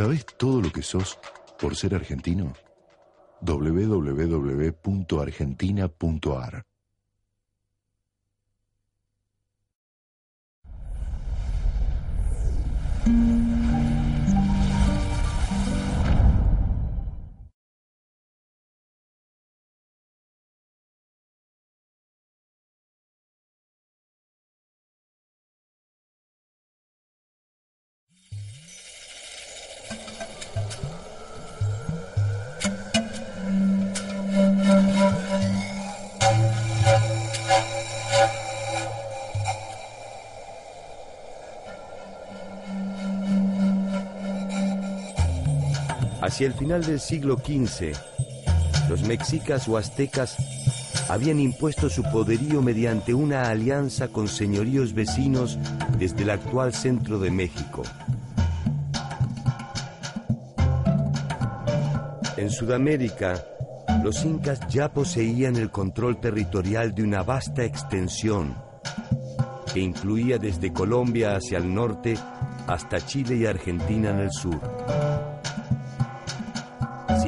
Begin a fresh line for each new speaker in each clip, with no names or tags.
¿Sabes todo lo que sos por ser argentino? www.argentina.ar
Hacia el final del siglo XV, los mexicas o aztecas habían impuesto su poderío mediante una alianza con señoríos vecinos desde el actual centro de México. En Sudamérica, los incas ya poseían el control territorial de una vasta extensión que incluía desde Colombia hacia el norte hasta Chile y Argentina en el sur.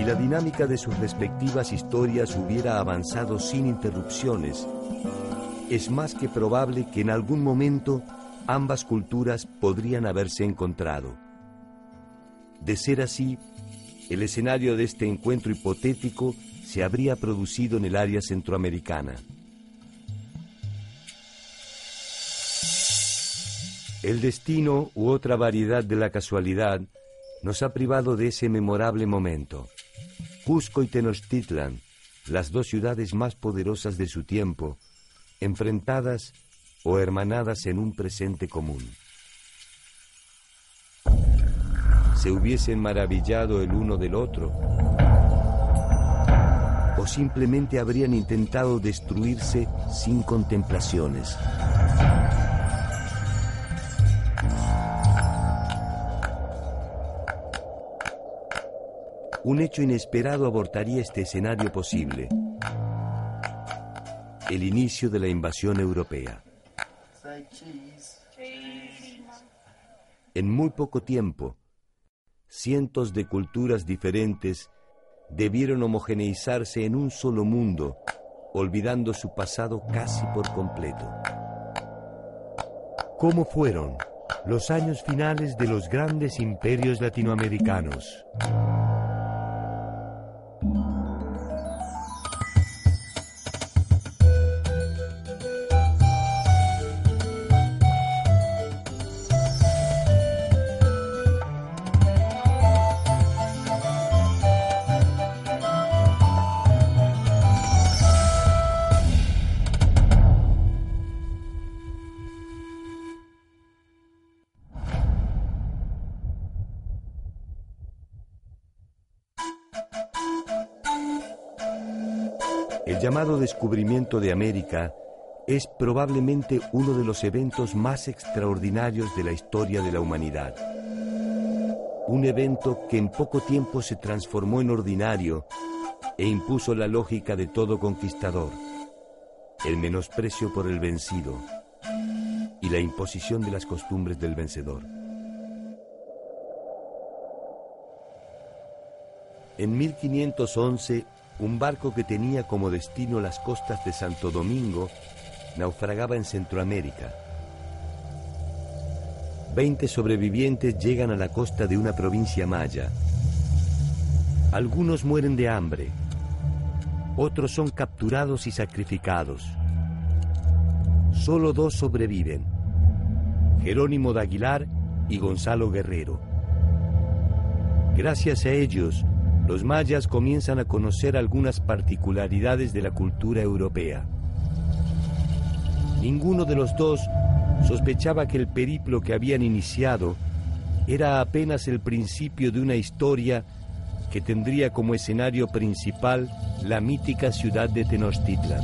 Si la dinámica de sus respectivas historias hubiera avanzado sin interrupciones, es más que probable que en algún momento ambas culturas podrían haberse encontrado. De ser así, el escenario de este encuentro hipotético se habría producido en el área centroamericana. El destino u otra variedad de la casualidad nos ha privado de ese memorable momento. Cusco y Tenochtitlan, las dos ciudades más poderosas de su tiempo, enfrentadas o hermanadas en un presente común. Se hubiesen maravillado el uno del otro, o simplemente habrían intentado destruirse sin contemplaciones. Un hecho inesperado abortaría este escenario posible. El inicio de la invasión europea. En muy poco tiempo, cientos de culturas diferentes debieron homogeneizarse en un solo mundo, olvidando su pasado casi por completo. ¿Cómo fueron los años finales de los grandes imperios latinoamericanos? Llamado descubrimiento de América es probablemente uno de los eventos más extraordinarios de la historia de la humanidad. Un evento que en poco tiempo se transformó en ordinario e impuso la lógica de todo conquistador, el menosprecio por el vencido y la imposición de las costumbres del vencedor. En 1511, un barco que tenía como destino las costas de Santo Domingo naufragaba en Centroamérica. Veinte sobrevivientes llegan a la costa de una provincia maya. Algunos mueren de hambre, otros son capturados y sacrificados. Solo dos sobreviven, Jerónimo de Aguilar y Gonzalo Guerrero. Gracias a ellos, los mayas comienzan a conocer algunas particularidades de la cultura europea. Ninguno de los dos sospechaba que el periplo que habían iniciado era apenas el principio de una historia que tendría como escenario principal la mítica ciudad de Tenochtitlan.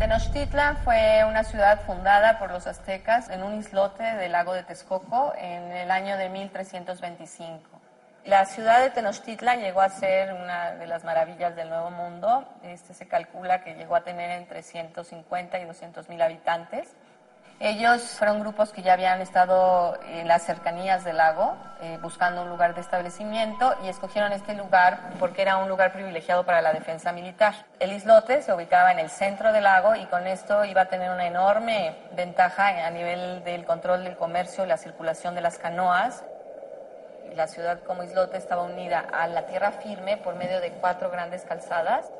Tenochtitlan fue una ciudad fundada por los aztecas en un islote del lago de Texcoco en el año de 1325. La ciudad de Tenochtitlan llegó a ser una de las maravillas del Nuevo Mundo. Este se calcula que llegó a tener entre 150 y 200 mil habitantes. Ellos fueron grupos que ya habían estado en las cercanías del lago eh, buscando un lugar de establecimiento y escogieron este lugar porque era un lugar privilegiado para la defensa militar. El islote se ubicaba en el centro del lago y con esto iba a tener una enorme ventaja a nivel del control del comercio y la circulación de las canoas. La ciudad como islote estaba unida a la tierra firme por medio de cuatro grandes calzadas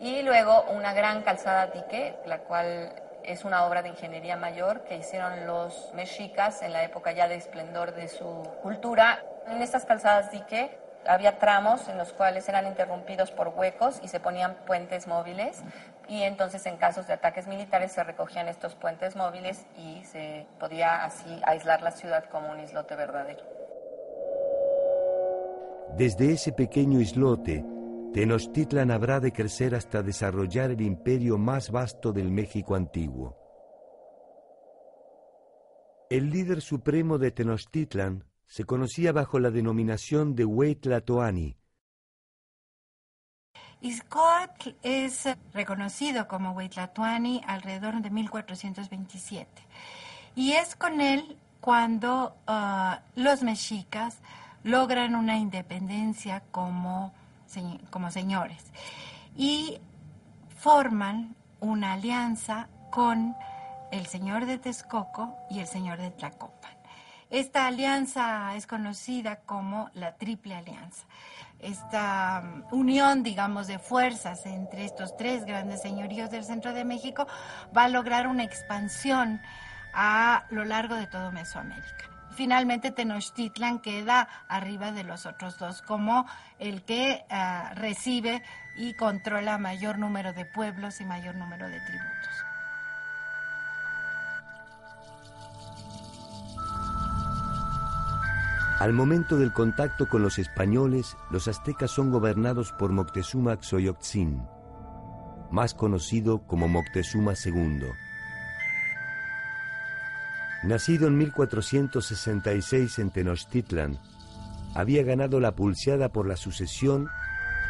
y luego una gran calzada dique, la cual es una obra de ingeniería mayor que hicieron los mexicas en la época ya de esplendor de su cultura. En estas calzadas dique había tramos en los cuales eran interrumpidos por huecos y se ponían puentes móviles y entonces en casos de ataques militares se recogían estos puentes móviles y se podía así aislar la ciudad como un islote verdadero.
Desde ese pequeño islote, Tenochtitlan habrá de crecer hasta desarrollar el imperio más vasto del México antiguo. El líder supremo de Tenochtitlan se conocía bajo la denominación de Huaytlatoani.
Izcoatl es reconocido como Huaytlatoani alrededor de 1427 y es con él cuando ah, los mexicas logran una independencia como como señores, y forman una alianza con el señor de Texcoco y el señor de Tlacopan. Esta alianza es conocida como la Triple Alianza. Esta um, unión, digamos, de fuerzas entre estos tres grandes señoríos del centro de México va a lograr una expansión a lo largo de todo Mesoamérica finalmente Tenochtitlan queda arriba de los otros dos como el que ah, recibe y controla mayor número de pueblos y mayor número de tributos.
Al momento del contacto con los españoles, los aztecas son gobernados por Moctezuma Xoyotzin, más conocido como Moctezuma II. Nacido en 1466 en Tenochtitlan, había ganado la pulseada por la sucesión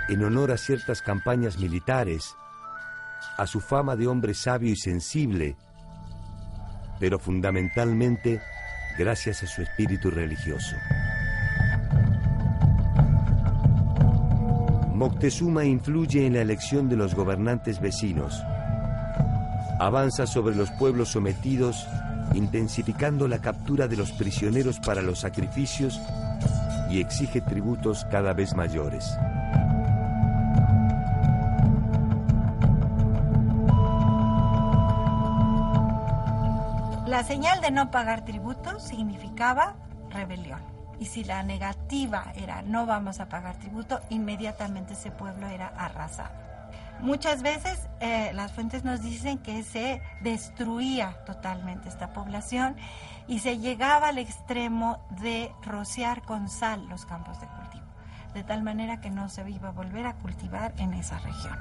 en honor a ciertas campañas militares, a su fama de hombre sabio y sensible, pero fundamentalmente gracias a su espíritu religioso. Moctezuma influye en la elección de los gobernantes vecinos. Avanza sobre los pueblos sometidos intensificando la captura de los prisioneros para los sacrificios y exige tributos cada vez mayores.
La señal de no pagar tributos significaba rebelión. Y si la negativa era no vamos a pagar tributo, inmediatamente ese pueblo era arrasado. Muchas veces eh, las fuentes nos dicen que se destruía totalmente esta población y se llegaba al extremo de rociar con sal los campos de cultivo, de tal manera que no se iba a volver a cultivar en esa región.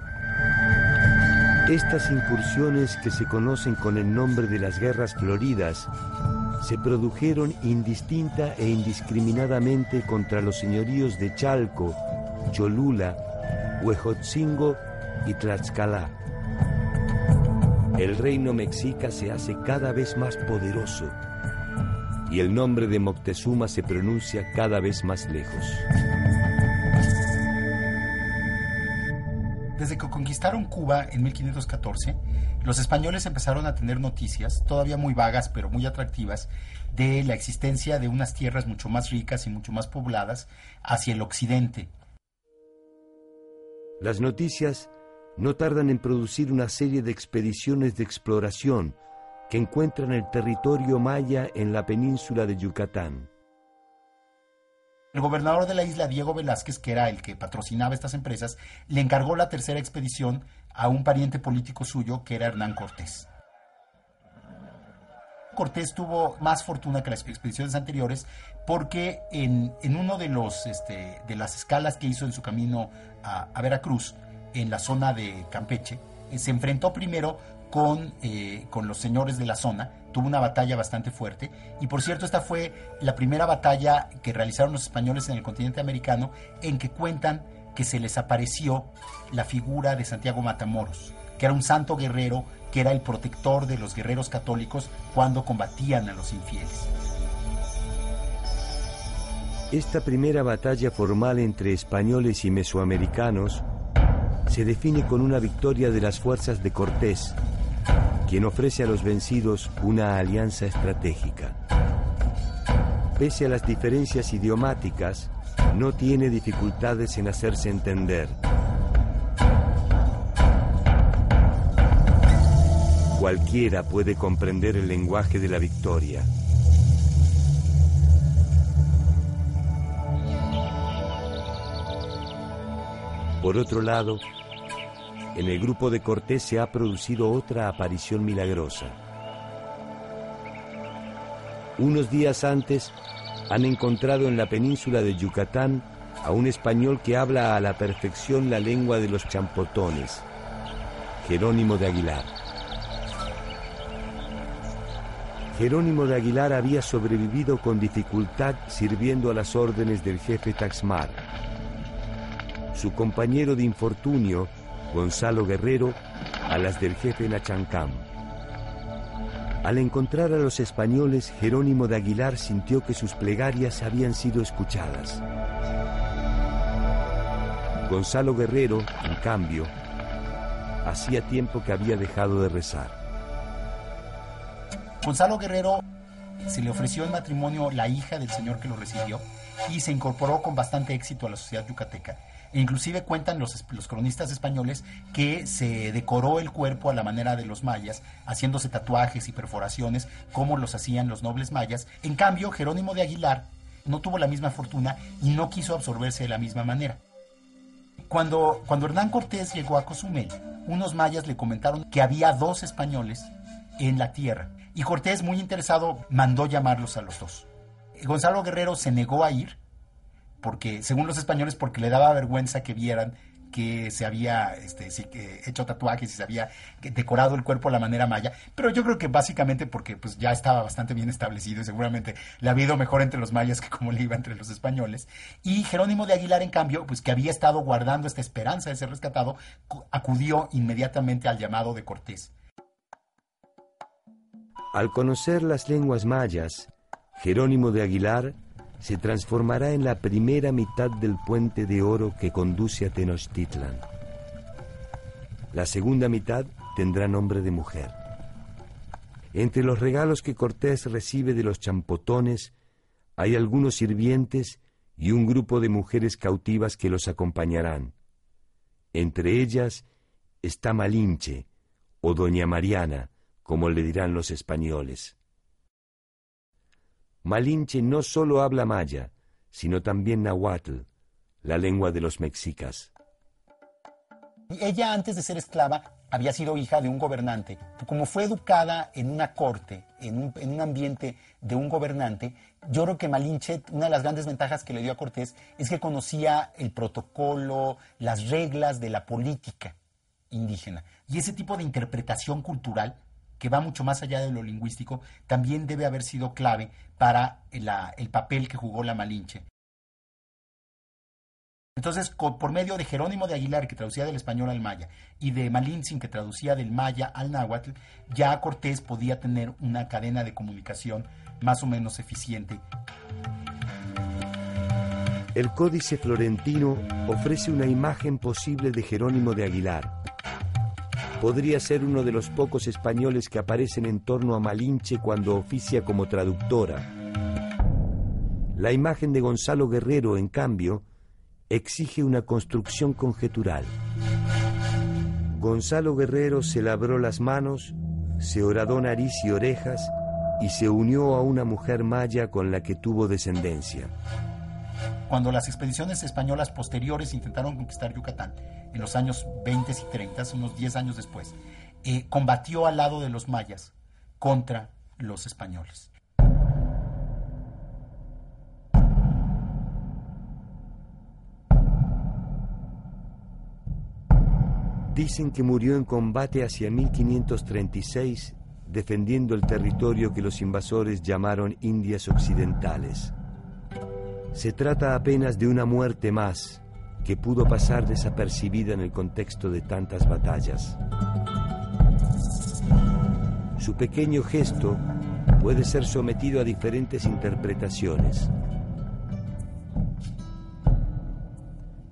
Estas incursiones que se conocen con el nombre de las guerras floridas se produjeron indistinta e indiscriminadamente contra los señoríos de Chalco, Cholula, Huejotzingo y Tlaxcala. El reino mexica se hace cada vez más poderoso y el nombre de Moctezuma se pronuncia cada vez más lejos.
Desde que conquistaron Cuba en 1514, los españoles empezaron a tener noticias, todavía muy vagas pero muy atractivas, de la existencia de unas tierras mucho más ricas y mucho más pobladas hacia el occidente.
Las noticias no tardan en producir una serie de expediciones de exploración que encuentran el territorio maya en la península de Yucatán.
El gobernador de la isla, Diego Velázquez, que era el que patrocinaba estas empresas, le encargó la tercera expedición a un pariente político suyo, que era Hernán Cortés. Cortés tuvo más fortuna que las expediciones anteriores porque en, uno de, los, este, de las escalas que hizo en su camino a Veracruz, en la zona de Campeche, eh, se enfrentó primero con, eh, con los señores de la zona, tuvo una batalla bastante fuerte y por cierto esta fue la primera batalla que realizaron los españoles en el continente americano en que cuentan que se les apareció la figura de Santiago Matamoros, que era un santo guerrero, que era el protector de los guerreros católicos cuando combatían a los infieles.
Esta primera batalla formal entre españoles y mesoamericanos se define con una victoria de las fuerzas de Cortés, quien ofrece a los vencidos una alianza estratégica. Pese a las diferencias idiomáticas, no tiene dificultades en hacerse entender. Cualquiera puede comprender el lenguaje de la victoria. Por otro lado, en el grupo de Cortés se ha producido otra aparición milagrosa. Unos días antes han encontrado en la península de Yucatán a un español que habla a la perfección la lengua de los champotones, Jerónimo de Aguilar. Jerónimo de Aguilar había sobrevivido con dificultad sirviendo a las órdenes del jefe Taxmar. Su compañero de infortunio Gonzalo Guerrero a las del jefe Nachancam. Al encontrar a los españoles, Jerónimo de Aguilar sintió que sus plegarias habían sido escuchadas. Gonzalo Guerrero, en cambio, hacía tiempo que había dejado de rezar.
Gonzalo Guerrero se le ofreció en matrimonio la hija del señor que lo recibió y se incorporó con bastante éxito a la sociedad yucateca. Inclusive cuentan los, los, cronistas españoles que se decoró el cuerpo a la manera de los mayas, haciéndose tatuajes y perforaciones como los hacían los nobles mayas. En cambio, Jerónimo de Aguilar no tuvo la misma fortuna y no quiso absorberse de la misma manera. Cuando, cuando Hernán Cortés llegó a Cozumel, unos mayas le comentaron que había dos españoles en la tierra y Cortés, muy interesado, mandó llamarlos a los dos. Gonzalo Guerrero se negó a ir porque según los españoles, porque le daba vergüenza que vieran que se había este, hecho tatuajes y se había decorado el cuerpo a la manera maya, pero yo creo que básicamente porque pues ya estaba bastante bien establecido y seguramente le ha ido mejor entre los mayas que como le iba entre los españoles. Y Jerónimo de Aguilar, en cambio, pues que había estado guardando esta esperanza de ser rescatado, acudió inmediatamente al llamado de Cortés.
Al conocer las lenguas mayas, Jerónimo de Aguilar se transformará en la primera mitad del puente de oro que conduce a Tenochtitlan. La segunda mitad tendrá nombre de mujer. Entre los regalos que Cortés recibe de los champotones hay algunos sirvientes y un grupo de mujeres cautivas que los acompañarán. Entre ellas está Malinche, o Doña Mariana, como le dirán los españoles. Malinche no solo habla maya, sino también nahuatl, la lengua de los mexicas.
Ella antes de ser esclava había sido hija de un gobernante. Como fue educada en una corte, en un, en un, ambiente de un gobernante, yo creo que Malinche, una de las grandes ventajas que le dio a Cortés es que conocía el protocolo, las reglas de la política indígena. Y ese tipo de interpretación cultural que va mucho más allá de lo lingüístico, también debe haber sido clave para el papel que jugó la Malinche. Entonces, por medio de Jerónimo de Aguilar, que traducía del español al maya, y de Malintzin, que traducía del maya al náhuatl, ya Cortés podía tener una cadena de comunicación más o menos eficiente.
El Códice Florentino ofrece una imagen posible de Jerónimo de Aguilar, Podría ser uno de los pocos españoles que aparecen en torno a Malinche cuando oficia como traductora. La imagen de Gonzalo Guerrero, en cambio, exige una construcción conjetural. Gonzalo Guerrero se labró las manos, se horadó nariz y orejas y se unió a una mujer maya con la que tuvo descendencia.
Cuando las expediciones españolas posteriores intentaron conquistar Yucatán, en los años 20 y 30, unos 10 años después, eh, combatió al lado de los mayas contra los españoles.
Dicen que murió en combate hacia 1536 defendiendo el territorio que los invasores llamaron Indias Occidentales. Se trata apenas de una muerte más, que pudo pasar desapercibida en el contexto de tantas batallas. Su pequeño gesto puede ser sometido a diferentes interpretaciones.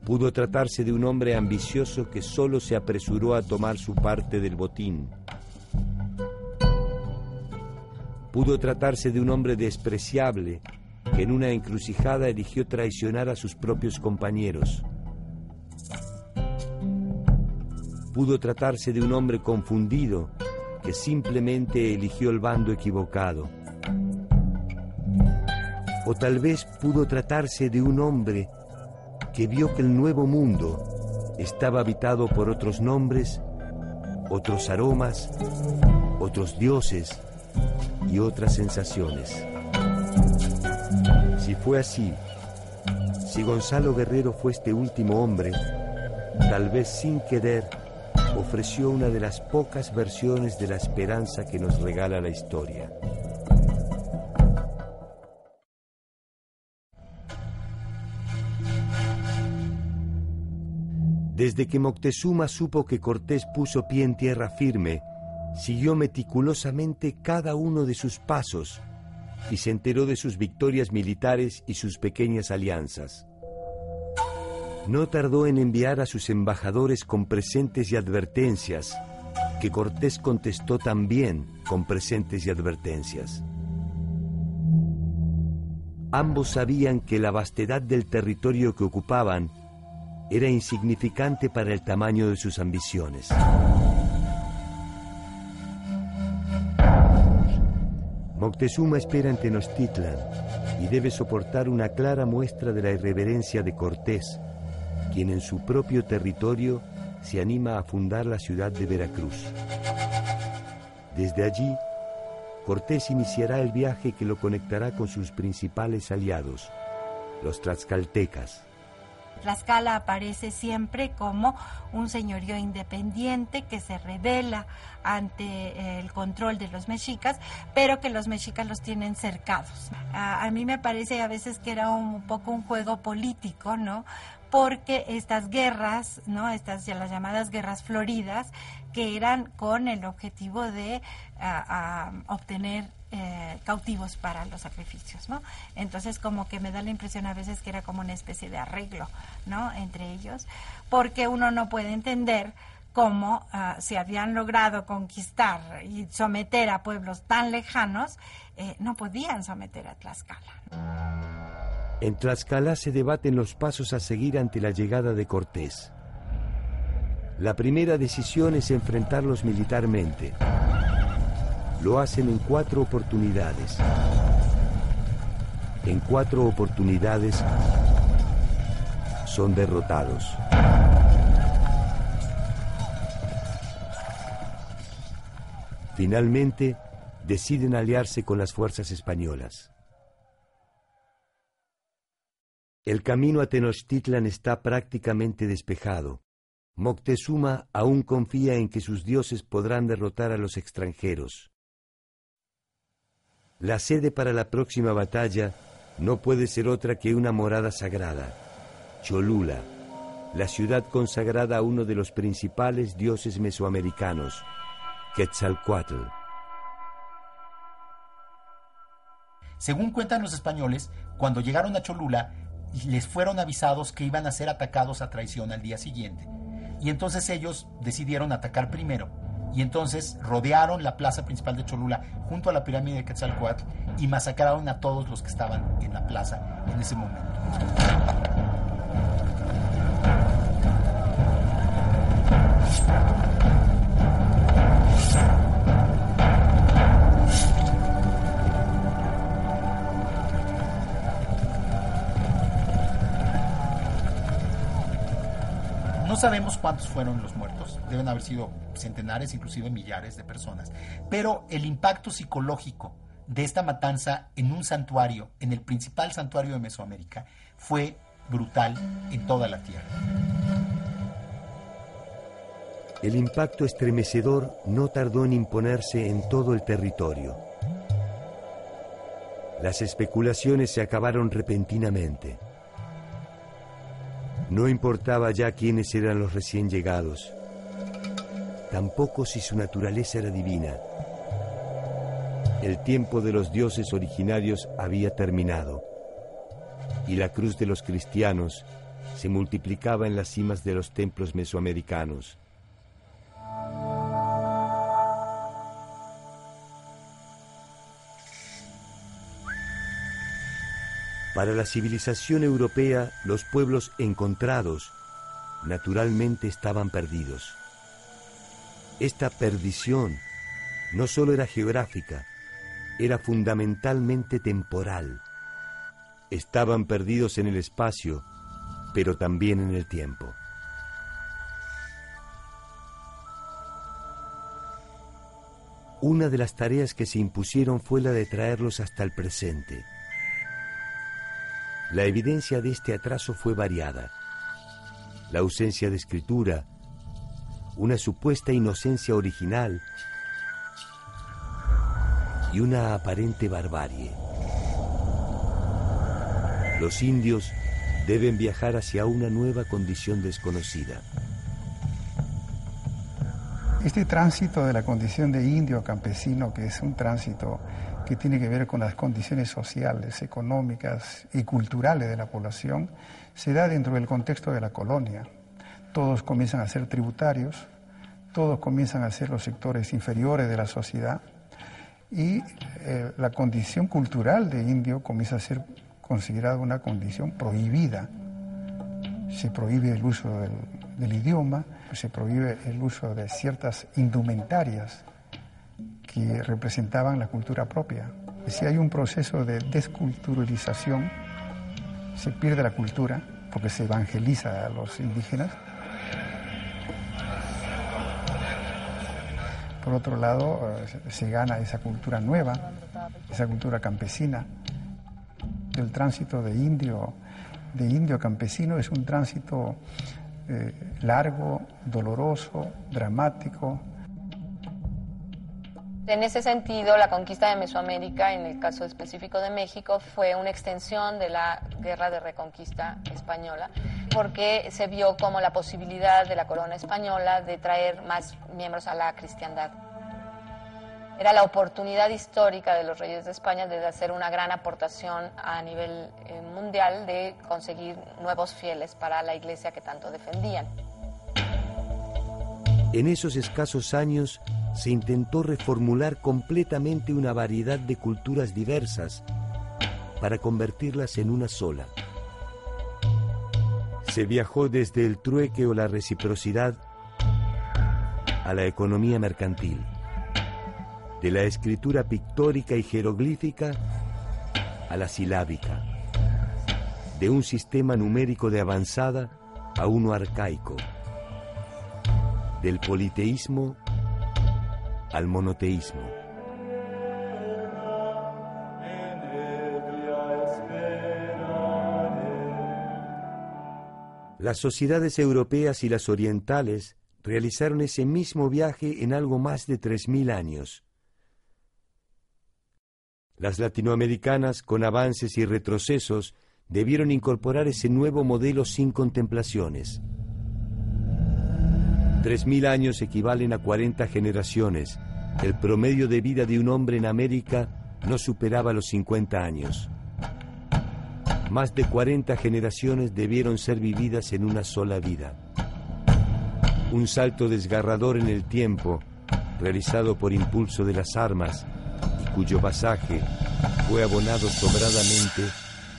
Pudo tratarse de un hombre ambicioso que solo se apresuró a tomar su parte del botín. Pudo tratarse de un hombre despreciable que en una encrucijada eligió traicionar a sus propios compañeros. Pudo tratarse de un hombre confundido que simplemente eligió el bando equivocado. O tal vez pudo tratarse de un hombre que vio que el nuevo mundo estaba habitado por otros nombres, otros aromas, otros dioses y otras sensaciones. Si fue así, si Gonzalo Guerrero fue este último hombre, tal vez sin querer, ofreció una de las pocas versiones de la esperanza que nos regala la historia. Desde que Moctezuma supo que Cortés puso pie en tierra firme, siguió meticulosamente cada uno de sus pasos y se enteró de sus victorias militares y sus pequeñas alianzas. No tardó en enviar a sus embajadores con presentes y advertencias, que Cortés contestó también con presentes y advertencias. Ambos sabían que la vastedad del territorio que ocupaban era insignificante para el tamaño de sus ambiciones. Moctezuma espera en Tenochtitlan y debe soportar una clara muestra de la irreverencia de Cortés, quien en su propio territorio se anima a fundar la ciudad de Veracruz. Desde allí, Cortés iniciará el viaje que lo conectará con sus principales aliados, los tlaxcaltecas.
Tlaxcala aparece siempre como un señorío independiente que se revela ante eh, el control de los mexicas, pero que los mexicas los tienen cercados. A, mí me parece a veces que era un poco un juego político, ¿no? porque estas guerras, ¿no? Estas ya las llamadas guerras floridas, que eran con el objetivo de obtener eh, cautivos para los sacrificios. Entonces como que me da la impresión a veces que era como una especie de arreglo, ¿no? Entre ellos, porque uno no puede entender cómo uh, se habían logrado conquistar y someter a pueblos tan lejanos, eh, no podían someter a Tlaxcala.
En Tlaxcala se debaten los pasos a seguir ante la llegada de Cortés. La primera decisión es enfrentarlos militarmente. Lo hacen en cuatro oportunidades. En cuatro oportunidades son derrotados. Finalmente, deciden aliarse con las fuerzas españolas. El camino a Tenochtitlan está prácticamente despejado. Moctezuma aún confía en que sus dioses podrán derrotar a los extranjeros. La sede para la próxima batalla no puede ser otra que una morada sagrada, Cholula, la ciudad consagrada a uno de los principales dioses mesoamericanos, Quetzalcoatl.
Según cuentan los españoles, cuando llegaron a Cholula, les fueron avisados que iban a ser atacados a traición al día siguiente. Y entonces ellos decidieron atacar primero y entonces rodearon la plaza principal de Cholula junto a la pirámide de Quetzalcoatl y masacraron a todos los que estaban en la plaza en ese momento. Sabemos cuántos fueron los muertos, deben haber sido centenares, inclusive millares de personas, pero el impacto psicológico de esta matanza en un santuario, en el principal santuario de Mesoamérica, fue brutal en toda la tierra.
El impacto estremecedor no tardó en imponerse en todo el territorio. Las especulaciones se acabaron repentinamente. No importaba ya quiénes eran los recién llegados, tampoco si su naturaleza era divina. El tiempo de los dioses originarios había terminado y la cruz de los cristianos se multiplicaba en las cimas de los templos mesoamericanos. Para la civilización europea, los pueblos encontrados naturalmente estaban perdidos. Esta perdición no solo era geográfica, era fundamentalmente temporal. Estaban perdidos en el espacio, pero también en el tiempo. Una de las tareas que se impusieron fue la de traerlos hasta el presente la evidencia de este atraso fue variada. La ausencia de escritura, una supuesta inocencia original y una aparente barbarie. Los indios deben viajar hacia una nueva condición desconocida.
Este tránsito de la condición de indio campesino, que es un tránsito que tiene que ver con las condiciones sociales, económicas y culturales de la población, se da dentro del contexto de la colonia. Todos comienzan a ser tributarios, todos comienzan a ser los sectores inferiores de la sociedad y eh, la condición cultural de indio comienza a ser considerada una condición prohibida. Se prohíbe el uso del, del idioma, se prohíbe el uso de ciertas indumentarias que representaban la cultura propia. Si hay un proceso de desculturalización, se pierde la cultura porque se evangeliza a los indígenas. Por otro lado, eh, se gana esa cultura nueva, esa cultura campesina. El tránsito de indio, de indio campesino es un tránsito eh, largo, doloroso, dramático,
en ese sentido, la conquista de Mesoamérica, en el caso específico de México, fue una extensión de la guerra de reconquista española, porque se vio como la posibilidad de la corona española de traer más miembros a la cristiandad. Era la oportunidad histórica de los reyes de España de hacer una gran aportación a nivel eh, mundial de conseguir nuevos fieles para la iglesia que tanto defendían.
En esos escasos años, se intentó reformular completamente una variedad de culturas diversas para convertirlas en una sola. Se viajó desde el trueque o la reciprocidad a la economía mercantil, de la escritura pictórica y jeroglífica a la silábica, de un sistema numérico de avanzada a uno arcaico, del politeísmo al monoteísmo. Las sociedades europeas y las orientales realizaron ese mismo viaje en algo más de 3.000 años. Las latinoamericanas, con avances y retrocesos, debieron incorporar ese nuevo modelo sin contemplaciones. Tres mil años equivalen a 40 generaciones. El promedio de vida de un hombre en América no superaba los 50 años. Más de 40 generaciones debieron ser vividas en una sola vida. Un salto desgarrador en el tiempo, realizado por impulso de las armas, y cuyo pasaje fue abonado sobradamente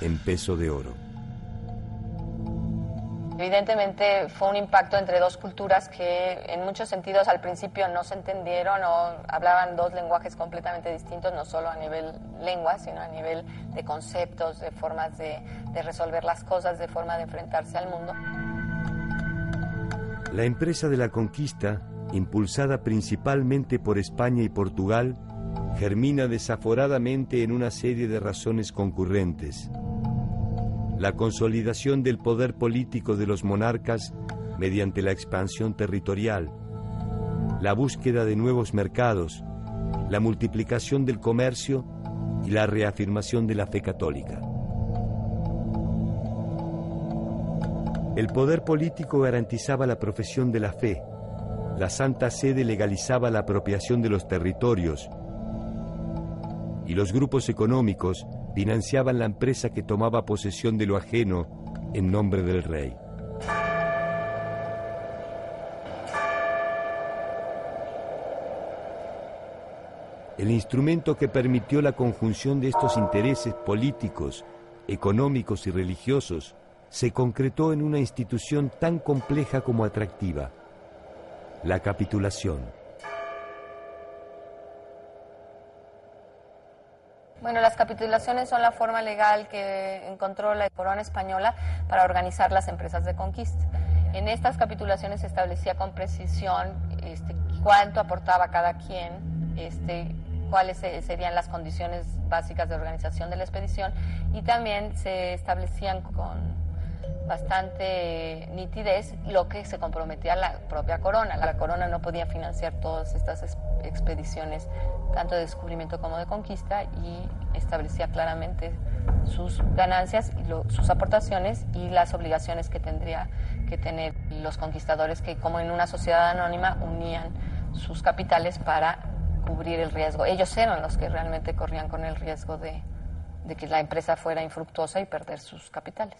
en peso de oro.
Evidentemente fue un impacto entre dos culturas que en muchos sentidos al principio no se entendieron o hablaban dos lenguajes completamente distintos, no solo a nivel lengua, sino a nivel de conceptos, de formas de, de resolver las cosas, de forma de enfrentarse al mundo.
La empresa de la conquista, impulsada principalmente por España y Portugal, germina desaforadamente en una serie de razones concurrentes la consolidación del poder político de los monarcas mediante la expansión territorial, la búsqueda de nuevos mercados, la multiplicación del comercio y la reafirmación de la fe católica. El poder político garantizaba la profesión de la fe. La Santa Sede legalizaba la apropiación de los territorios. Y los grupos económicos financiaban la empresa que tomaba posesión de lo ajeno en nombre del rey. El instrumento que permitió la conjunción de estos intereses políticos, económicos y religiosos se concretó en una institución tan compleja como atractiva, la capitulación.
Bueno, las capitulaciones son la forma legal que encontró la corona española para organizar las empresas de conquista. En estas capitulaciones se establecía con precisión este, cuánto aportaba cada quien, este, cuáles serían las condiciones básicas de organización de la expedición y también se establecían con bastante nitidez lo que se comprometía la propia corona. La corona no podía financiar todas estas expediciones, tanto de descubrimiento como de conquista, y establecía claramente sus ganancias, y sus aportaciones y las obligaciones que tendría que tener los conquistadores que como en una sociedad anónima unían sus capitales para cubrir el riesgo. Ellos eran los que realmente corrían con el riesgo de que la empresa fuera infructuosa y perder sus capitales.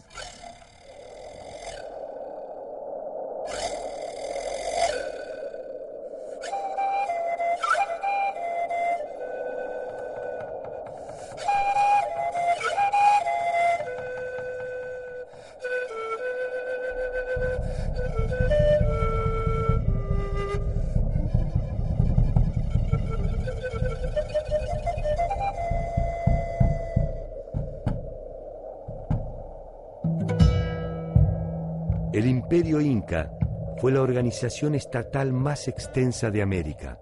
Fue la organización estatal más extensa de América.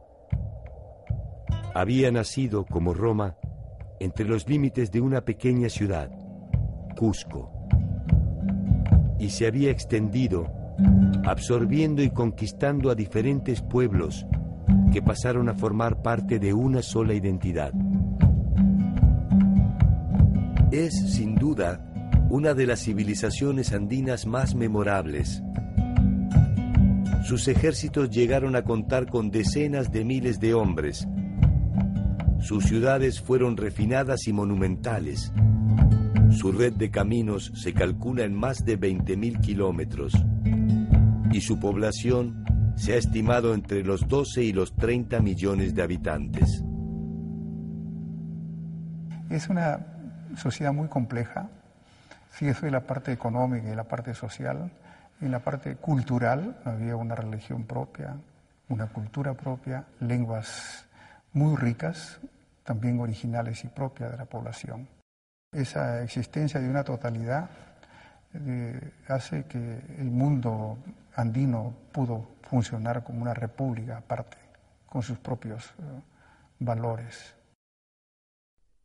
Había nacido, como Roma, entre los límites de una pequeña ciudad, Cusco, y se había extendido, absorbiendo y conquistando a diferentes pueblos que pasaron a formar parte de una sola identidad. Es, sin duda, una de las civilizaciones andinas más memorables. Sus ejércitos llegaron a contar con decenas de miles de hombres. Sus ciudades fueron refinadas y monumentales. Su red de caminos se calcula en más de 20.000 kilómetros y su población se ha estimado entre los 12 y los 30 millones de habitantes.
Es una sociedad muy compleja, Sí, eso es la parte económica y la parte social. En la parte cultural había una religión propia, una cultura propia, lenguas muy ricas, también originales y propias de la población. Esa existencia de una totalidad eh, hace que el mundo andino pudo funcionar como una república aparte, con sus propios eh, valores.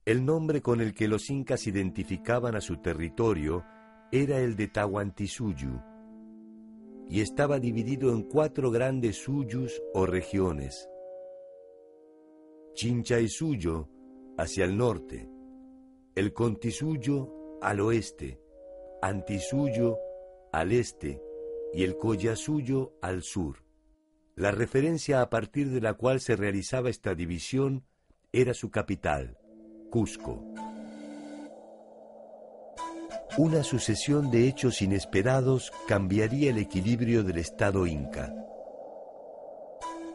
El nombre con el que los incas identificaban a su territorio era el de Tahuantinsuyu y estaba dividido en cuatro grandes suyus o regiones. Chinchaisuyo hacia el norte, el Contisuyo al oeste, Antisuyo al este y el Collasuyo al sur. La referencia a partir de la cual se realizaba esta división era su capital, Cusco. Una sucesión de hechos inesperados cambiaría el equilibrio del Estado inca.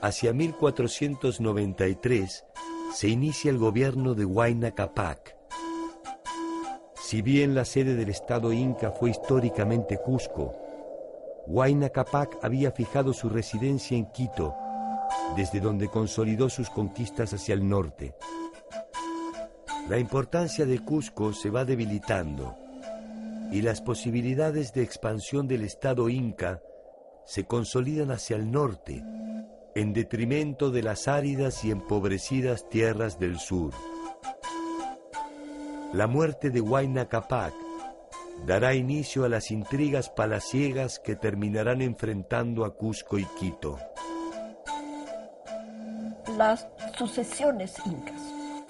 Hacia 1493 se inicia el gobierno de Huayna Capac. Si bien la sede del Estado inca fue históricamente Cusco, Huayna Capac había fijado su residencia en Quito, desde donde consolidó sus conquistas hacia el norte. La importancia de Cusco se va debilitando y las posibilidades de expansión del Estado inca se consolidan hacia el norte, en detrimento de las áridas y empobrecidas tierras del sur. La muerte de Huayna Capac dará inicio a las intrigas palaciegas que terminarán enfrentando a Cusco y Quito.
Las sucesiones incas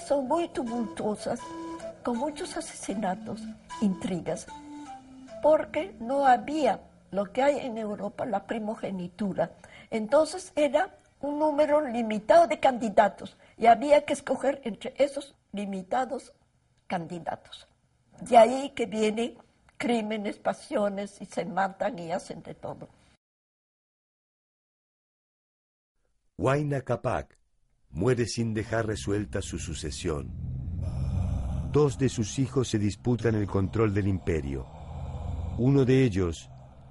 son muy tumultuosas, con muchos asesinatos, intrigas, porque no había lo que hay en Europa, la primogenitura. Entonces era un número limitado de candidatos y había que escoger entre esos limitados candidatos. De ahí que vienen crímenes, pasiones y se matan y hacen de todo.
Huayna Capac muere sin dejar resuelta su sucesión. Dos de sus hijos se disputan el control del imperio. Uno de ellos,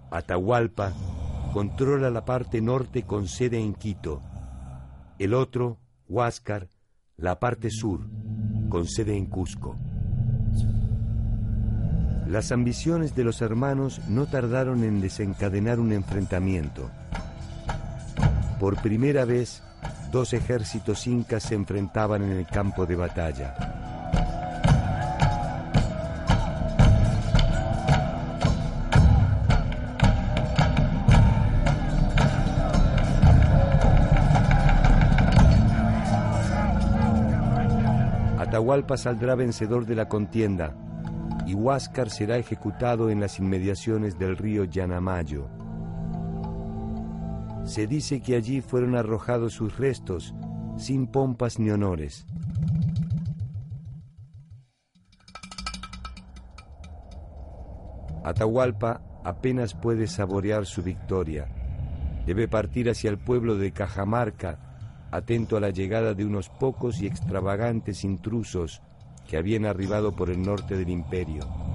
Atahualpa, controla la parte norte con sede en Quito. El otro, Huáscar, la parte sur, con sede en Cusco. Las ambiciones de los hermanos no tardaron en desencadenar un enfrentamiento. Por primera vez, dos ejércitos incas se enfrentaban en el campo de batalla. Atahualpa saldrá vencedor de la contienda y Huáscar será ejecutado en las inmediaciones del río Yanamayo. Se dice que allí fueron arrojados sus restos sin pompas ni honores. Atahualpa apenas puede saborear su victoria. Debe partir hacia el pueblo de Cajamarca atento a la llegada de unos pocos y extravagantes intrusos que habían arribado por el norte del imperio.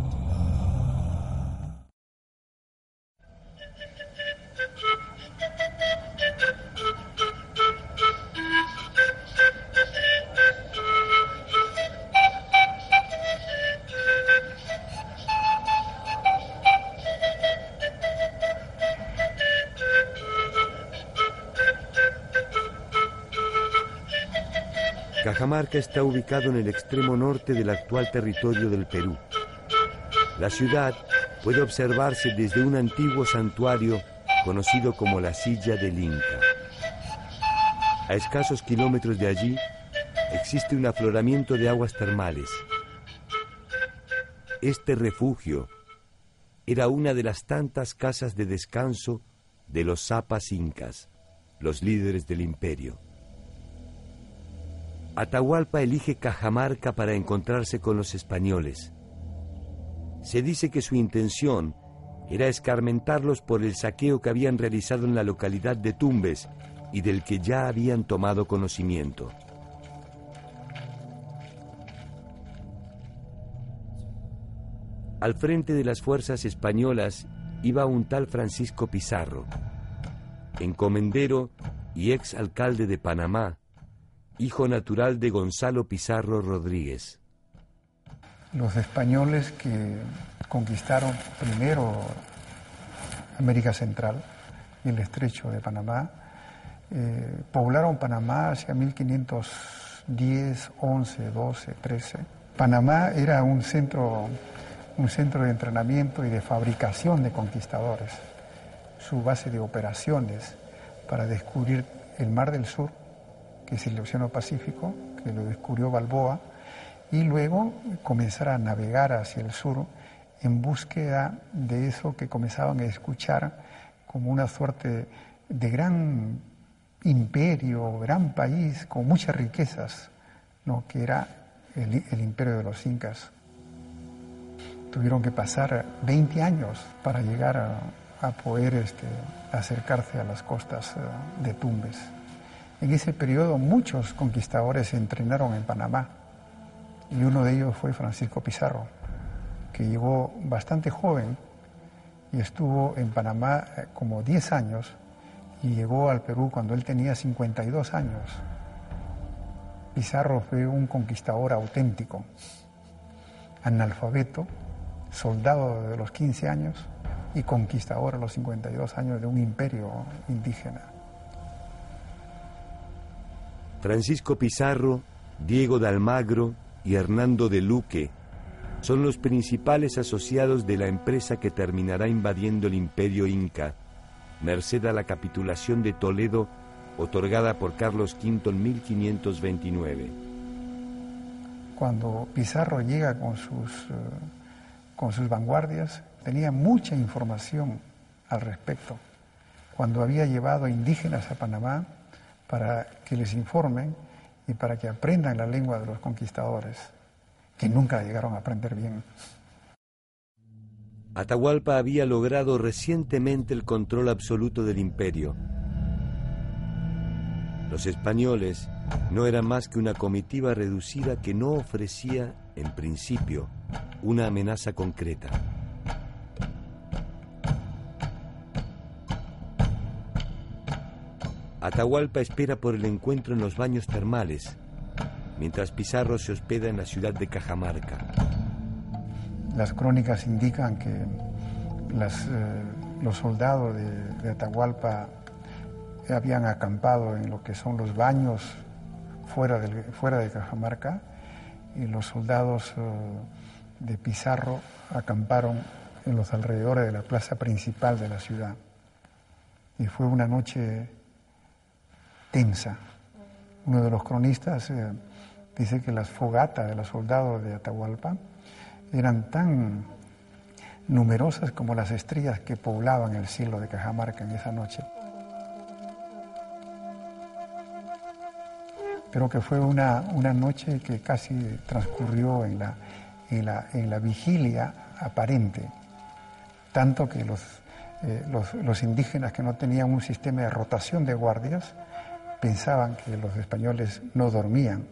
Cajamarca está ubicado en el extremo norte del actual territorio del Perú. La ciudad puede observarse desde un antiguo santuario conocido como la Silla del Inca. A escasos kilómetros de allí existe un afloramiento de aguas termales. Este refugio era una de las tantas casas de descanso de los zapas incas, los líderes del imperio. Atahualpa elige Cajamarca para encontrarse con los españoles. Se dice que su intención era escarmentarlos por el saqueo que habían realizado en la localidad de Tumbes y del que ya habían tomado conocimiento. Al frente de las fuerzas españolas iba un tal Francisco Pizarro, encomendero y ex alcalde de Panamá, hijo natural de Gonzalo Pizarro Rodríguez.
Los españoles que conquistaron primero América Central y el estrecho de Panamá, eh, poblaron Panamá hacia 1510, 11, 12, 13. Panamá era un centro, un centro de entrenamiento y de fabricación de conquistadores, su base de operaciones para descubrir el Mar del Sur que es el Océano Pacífico, que lo descubrió Balboa, y luego comenzar a navegar hacia el sur en búsqueda de eso que comenzaban a escuchar como una suerte de gran imperio, gran país con muchas riquezas, ¿no? que era el, imperio de los incas. Tuvieron que pasar 20 años para llegar a, poder este, acercarse a las costas eh, de Tumbes. En ese periodo muchos conquistadores se entrenaron en Panamá y uno de ellos fue Francisco Pizarro, que llegó bastante joven y estuvo en Panamá eh, como 10 años y llegó al Perú cuando él tenía 52 años. Pizarro fue un conquistador auténtico, analfabeto, soldado de los 15 años y conquistador a los 52 años de un imperio indígena.
Francisco Pizarro, Diego de Almagro y Hernando de Luque son los principales asociados de la empresa que terminará invadiendo el imperio inca, merced a la capitulación de Toledo otorgada por Carlos V en 1529.
Cuando Pizarro llega con sus, eh, con sus vanguardias, tenía mucha información al respecto, cuando había llevado indígenas a Panamá para que les informen y para que aprendan la lengua de los conquistadores, que nunca llegaron a aprender bien.
Atahualpa había logrado recientemente el control absoluto del imperio. Los españoles no eran más que una comitiva reducida que no ofrecía, en principio, una amenaza concreta. Atahualpa espera por el encuentro en los baños termales, mientras Pizarro se hospeda en la ciudad de Cajamarca.
Las crónicas indican que eh, los soldados de, Atahualpa habían acampado en lo que son los baños fuera, de Cajamarca y los soldados eh, de Pizarro acamparon en los alrededores de la plaza principal de la ciudad. Y fue una noche tensa. Uno de los cronistas eh, dice que las fogatas de los soldados de Atahualpa eran tan numerosas como las estrellas que poblaban el cielo de Cajamarca en esa noche. Pero que fue una, una noche que casi transcurrió en la, en la, en la vigilia aparente, tanto que los, eh, los, los indígenas que no tenían un sistema de rotación de guardias, pensaban que los españoles no dormían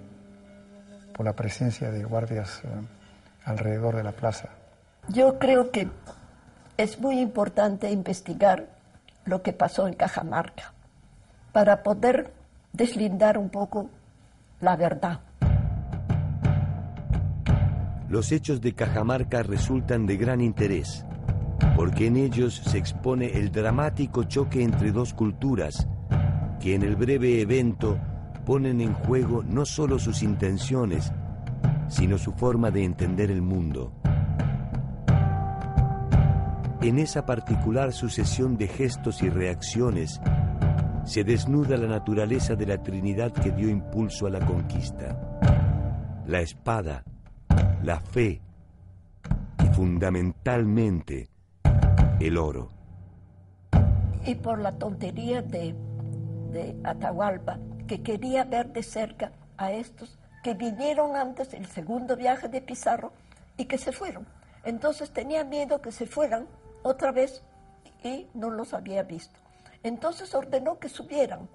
por la presencia de guardias eh, alrededor de la plaza.
Yo creo que es muy importante investigar lo que pasó en Cajamarca para poder deslindar un poco la verdad.
Los hechos de Cajamarca resultan de gran interés, porque en ellos se expone el dramático choque entre dos culturas que en el breve evento ponen en juego no solo sus intenciones, sino su forma de entender el mundo. En esa particular sucesión de gestos y reacciones se desnuda la naturaleza de la Trinidad que dio impulso a la conquista. La espada, la fe y fundamentalmente el oro.
Y por la tontería de de Atahualpa, que quería ver de cerca a estos que vinieron antes el segundo viaje de Pizarro y que se fueron. Entonces tenía miedo que se fueran otra vez y no los había visto. Entonces ordenó que subieran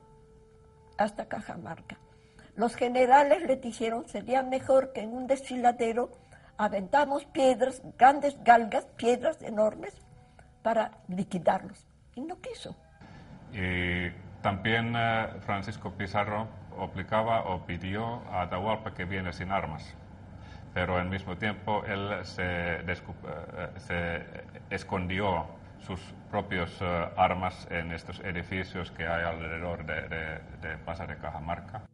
hasta Cajamarca. Los generales le dijeron sería mejor que en un desfiladero aventamos piedras, grandes galgas, piedras enormes, para liquidarlos. Y no quiso.
También eh, Francisco Pizarro obligaba o pidió a Atahualpa que viene sin armas, pero al mismo tiempo él se, eh, escondió sus propias eh, armas en estos edificios que hay alrededor de, de Plaza de Cajamarca.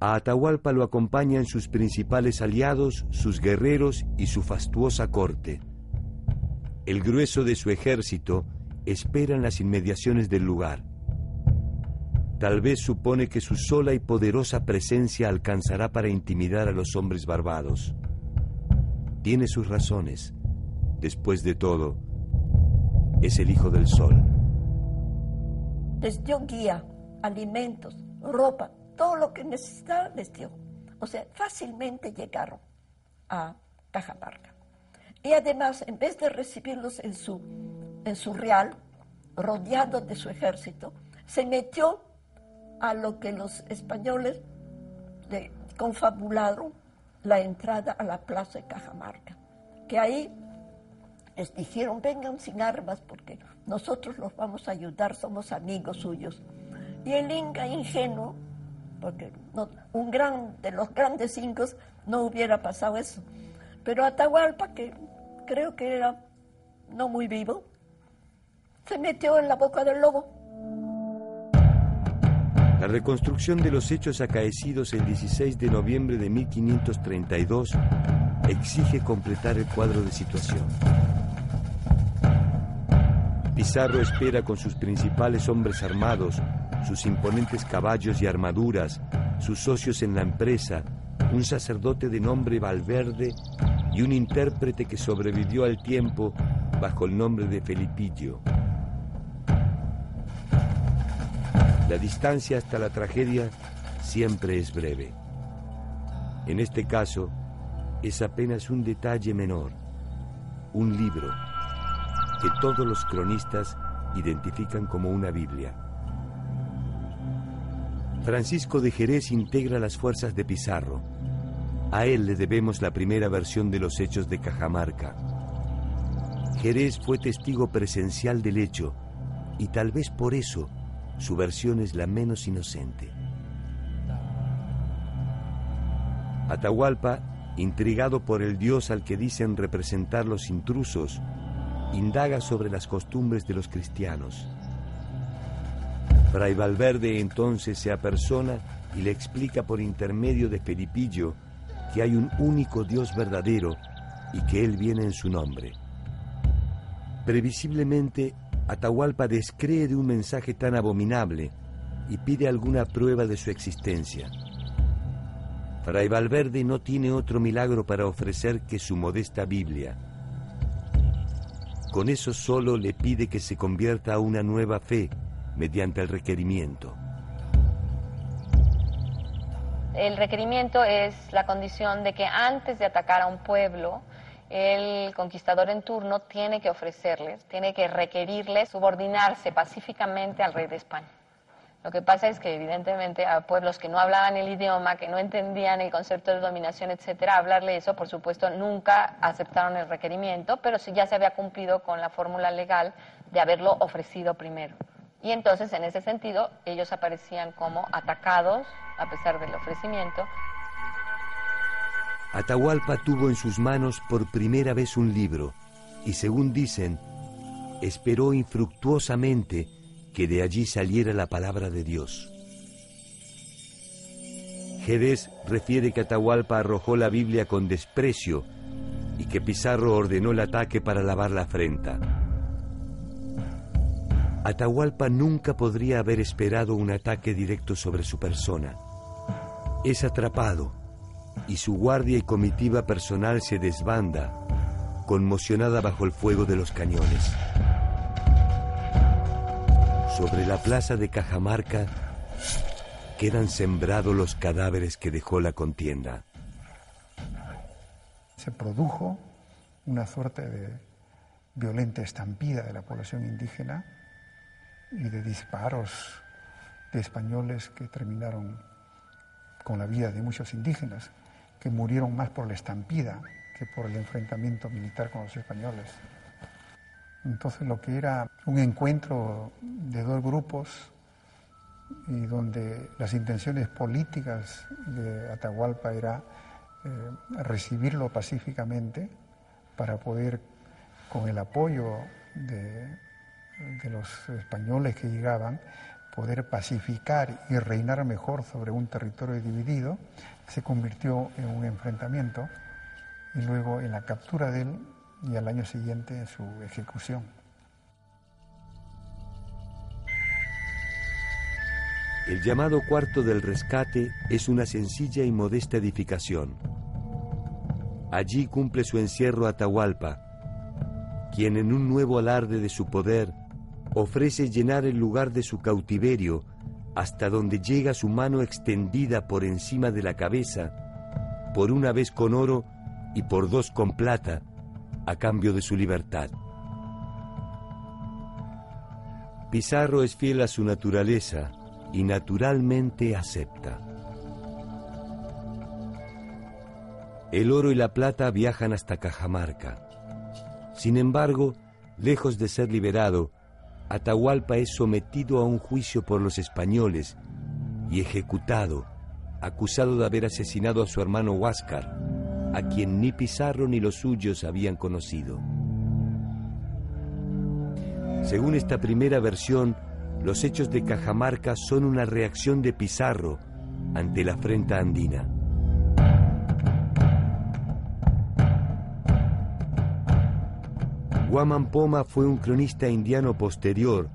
A Atahualpa lo acompañan sus principales aliados, sus guerreros y su fastuosa corte. El grueso de su ejército espera en las inmediaciones del lugar. Tal vez supone que su sola y poderosa presencia alcanzará para intimidar a los hombres barbados. Tiene sus razones. Después de todo, es el Hijo del Sol.
Les dio guía, alimentos, ropa, todo lo que necesitaban les dio. O sea, fácilmente llegaron a Cajamarca. Y además, en vez de recibirlos en su en su real, rodeado de su ejército, se metió a lo que los españoles le confabularon la entrada a la plaza de Cajamarca, que ahí les dijeron, vengan sin armas porque nosotros los vamos a ayudar, somos amigos suyos. Y el Inca ingenuo, porque un gran, de los grandes incos no hubiera pasado eso, pero Atahualpa, que creo que era no muy vivo, se metió en la boca del lobo.
La reconstrucción de los hechos acaecidos el 16 de noviembre de 1532 exige completar el cuadro de situación. Pizarro espera con sus principales hombres armados, sus imponentes caballos y armaduras, sus socios en la empresa, un sacerdote de nombre Valverde y un intérprete que sobrevivió al tiempo bajo el nombre de Felipillo. La distancia hasta la tragedia siempre es breve. En este caso, es apenas un detalle menor, un libro que todos los cronistas identifican como una Biblia. Francisco de Jerez integra las fuerzas de Pizarro. A él le debemos la primera versión de los hechos de Cajamarca. Jerez fue testigo presencial del hecho y tal vez por eso su versión es la menos inocente. Atahualpa, intrigado por el dios al que dicen representar los intrusos, indaga sobre las costumbres de los cristianos. Fray Valverde entonces se apersona y le explica por intermedio de Felipillo que hay un único Dios verdadero y que Él viene en su nombre. Previsiblemente, Atahualpa descree de un mensaje tan abominable y pide alguna prueba de su existencia. Fray Valverde no tiene otro milagro para ofrecer que su modesta Biblia. Con eso solo le pide que se convierta a una nueva fe mediante el requerimiento.
El requerimiento es la condición de que antes de atacar a un pueblo, el conquistador en turno tiene que ofrecerles, tiene que requerirles subordinarse pacíficamente al rey de España. Lo que pasa es que evidentemente a pueblos que no hablaban el idioma, que no entendían el concepto de dominación, etcétera, hablarle eso, por supuesto, nunca aceptaron el requerimiento, pero sí ya se había cumplido con la fórmula legal de haberlo ofrecido primero. Y entonces, en ese sentido, ellos aparecían como atacados, a pesar del ofrecimiento.
Atahualpa tuvo en sus manos por primera vez un libro y, según dicen, esperó infructuosamente que de allí saliera la palabra de Dios. Jerez refiere que Atahualpa arrojó la Biblia con desprecio y que Pizarro ordenó el ataque para lavar la afrenta. Atahualpa nunca podría haber esperado un ataque directo sobre su persona. Es atrapado y su guardia y comitiva personal se desbanda, conmocionada bajo el fuego de los cañones. Sobre la plaza de Cajamarca quedan sembrados los cadáveres que dejó la contienda.
Se produjo una suerte de violenta estampida de la población indígena y de disparos de españoles que terminaron con la vida de muchos indígenas, que murieron más por la estampida que por el enfrentamiento militar con los españoles. Entonces lo que era un encuentro de dos grupos y donde las intenciones políticas de Atahualpa era eh, recibirlo pacíficamente para poder, con el apoyo de, de los españoles que llegaban, poder pacificar y reinar mejor sobre un territorio dividido, se convirtió en un enfrentamiento y luego en la captura de él y al año siguiente en su ejecución.
El llamado cuarto del rescate es una sencilla y modesta edificación. Allí cumple su encierro Atahualpa, quien en un nuevo alarde de su poder ofrece llenar el lugar de su cautiverio hasta donde llega su mano extendida por encima de la cabeza, por una vez con oro y por dos con plata, a cambio de su libertad. Pizarro es fiel a su naturaleza y naturalmente acepta. El oro y la plata viajan hasta Cajamarca. Sin embargo, lejos de ser liberado, Atahualpa es sometido a un juicio por los españoles y ejecutado, acusado de haber asesinado a su hermano Huáscar, a quien ni Pizarro ni los suyos habían conocido. Según esta primera versión, los hechos de Cajamarca son una reacción de Pizarro ante la afrenta andina. Guaman Poma fue un cronista indiano posterior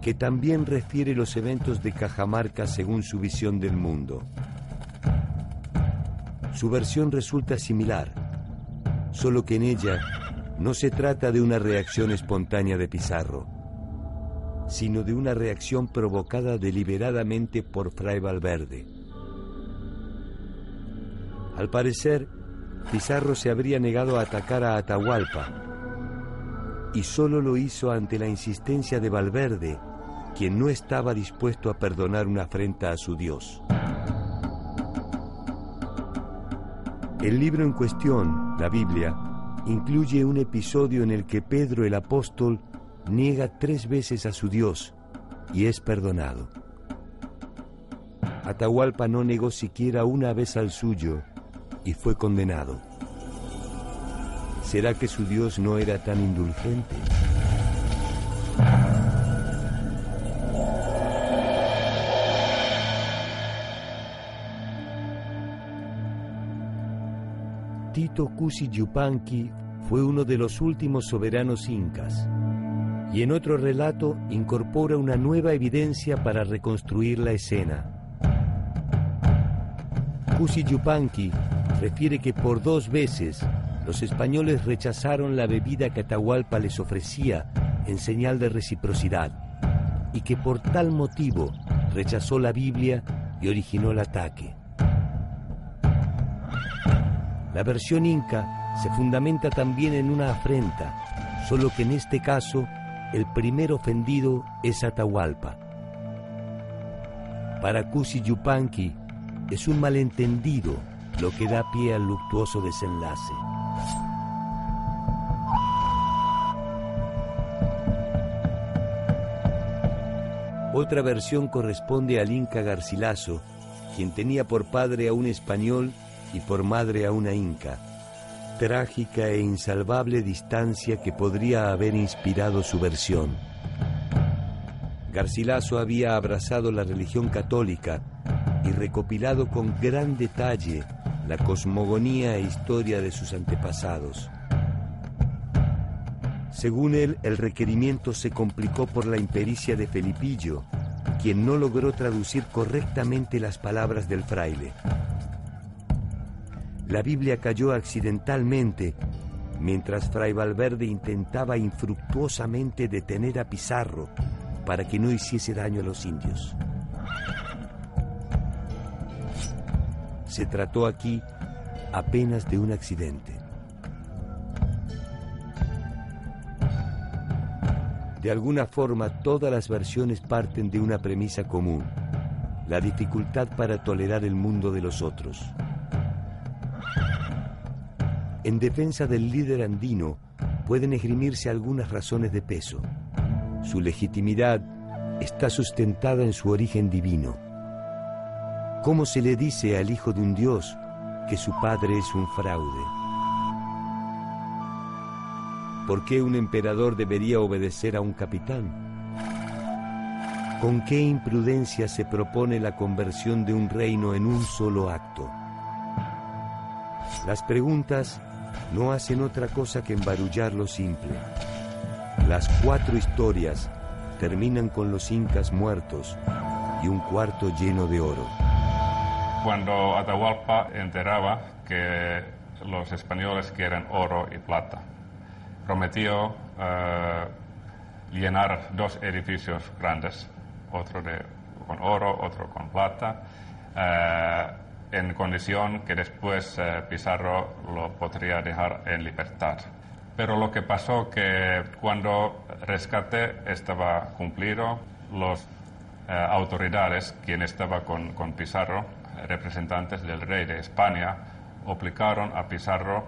que también refiere los eventos de Cajamarca según su visión del mundo. Su versión resulta similar, solo que en ella No se trata de una reacción espontánea de Pizarro, sino de una reacción provocada deliberadamente por Fray Valverde. Al parecer, Pizarro se habría negado a atacar a Atahualpa y solo lo hizo ante la insistencia de Valverde, quien no estaba dispuesto a perdonar una afrenta a su Dios. El libro en cuestión, la Biblia, incluye un episodio en el que Pedro el apóstol niega tres veces a su Dios y es perdonado. Atahualpa no negó siquiera una vez al suyo y fue condenado. ¿Será que su Dios no era tan indulgente? Tito Cusi Yupanqui fue uno de los últimos soberanos incas y en otro relato incorpora una nueva evidencia para reconstruir la escena. Cusi Yupanqui refiere que por dos veces los españoles rechazaron la bebida que Atahualpa les ofrecía en señal de reciprocidad y que por tal motivo rechazó la Biblia y originó el ataque. La versión inca se fundamenta también en una afrenta, solo que en este caso el primer ofendido es Atahualpa. Para Cusi Yupanqui es un malentendido lo que da pie al luctuoso desenlace. Otra versión corresponde al Inca Garcilaso, quien tenía por padre a un español y por madre a una inca. Trágica e insalvable distancia que podría haber inspirado su versión. Garcilaso había abrazado la religión católica y recopilado con gran detalle la cosmogonía e historia de sus antepasados. Según él, el requerimiento se complicó por la impericia de Felipillo, quien no logró traducir correctamente las palabras del fraile. La Biblia cayó accidentalmente mientras Fray Valverde intentaba infructuosamente detener a Pizarro para que no hiciese daño a los indios. Se trató aquí apenas de un accidente. De alguna forma, todas las versiones parten de una premisa común, la dificultad para tolerar el mundo de los otros. En defensa del líder andino pueden esgrimirse algunas razones de peso. Su legitimidad está sustentada en su origen divino. ¿Cómo se le dice al hijo de un dios que su padre es un fraude? ¿Por qué un emperador debería obedecer a un capitán? ¿Con qué imprudencia se propone la conversión de un reino en un solo acto? Las preguntas no hacen otra cosa que embarullar lo simple. Las cuatro historias terminan con los incas muertos y un cuarto lleno de oro
cuando Atahualpa enteraba que los españoles quieren oro y plata. Prometió eh, llenar dos edificios grandes, otro con oro, otro con plata, eh, en condición que después eh, Pizarro lo podría dejar en libertad. Pero lo que pasó que cuando rescate estaba cumplido, las autoridades, quien estaba con, Pizarro, representantes del rey de España obligaron a Pizarro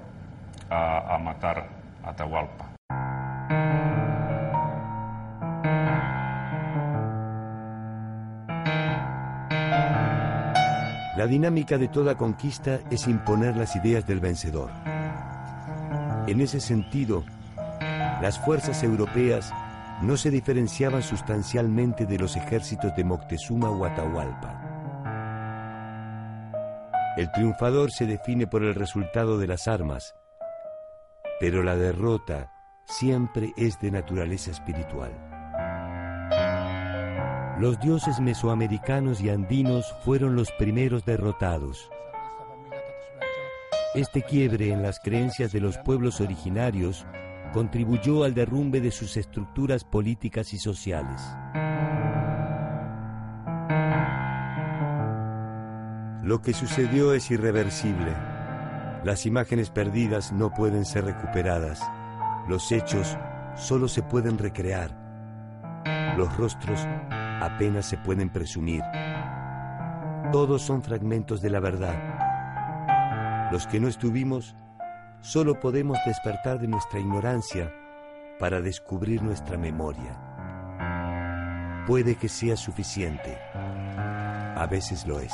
a, matar Atahualpa.
La dinámica de toda conquista es imponer las ideas del vencedor. En ese sentido, las fuerzas europeas no se diferenciaban sustancialmente de los ejércitos de Moctezuma o Atahualpa. El triunfador se define por el resultado de las armas, pero la derrota siempre es de naturaleza espiritual. Los dioses mesoamericanos y andinos fueron los primeros derrotados. Este quiebre en las creencias de los pueblos originarios contribuyó al derrumbe de sus estructuras políticas y sociales. Lo que sucedió es irreversible. Las imágenes perdidas no pueden ser recuperadas. Los hechos solo se pueden recrear. Los rostros apenas se pueden presumir. Todos son fragmentos de la verdad. Los que no estuvimos, solo podemos despertar de nuestra ignorancia para descubrir nuestra memoria. Puede que sea suficiente. A veces lo es.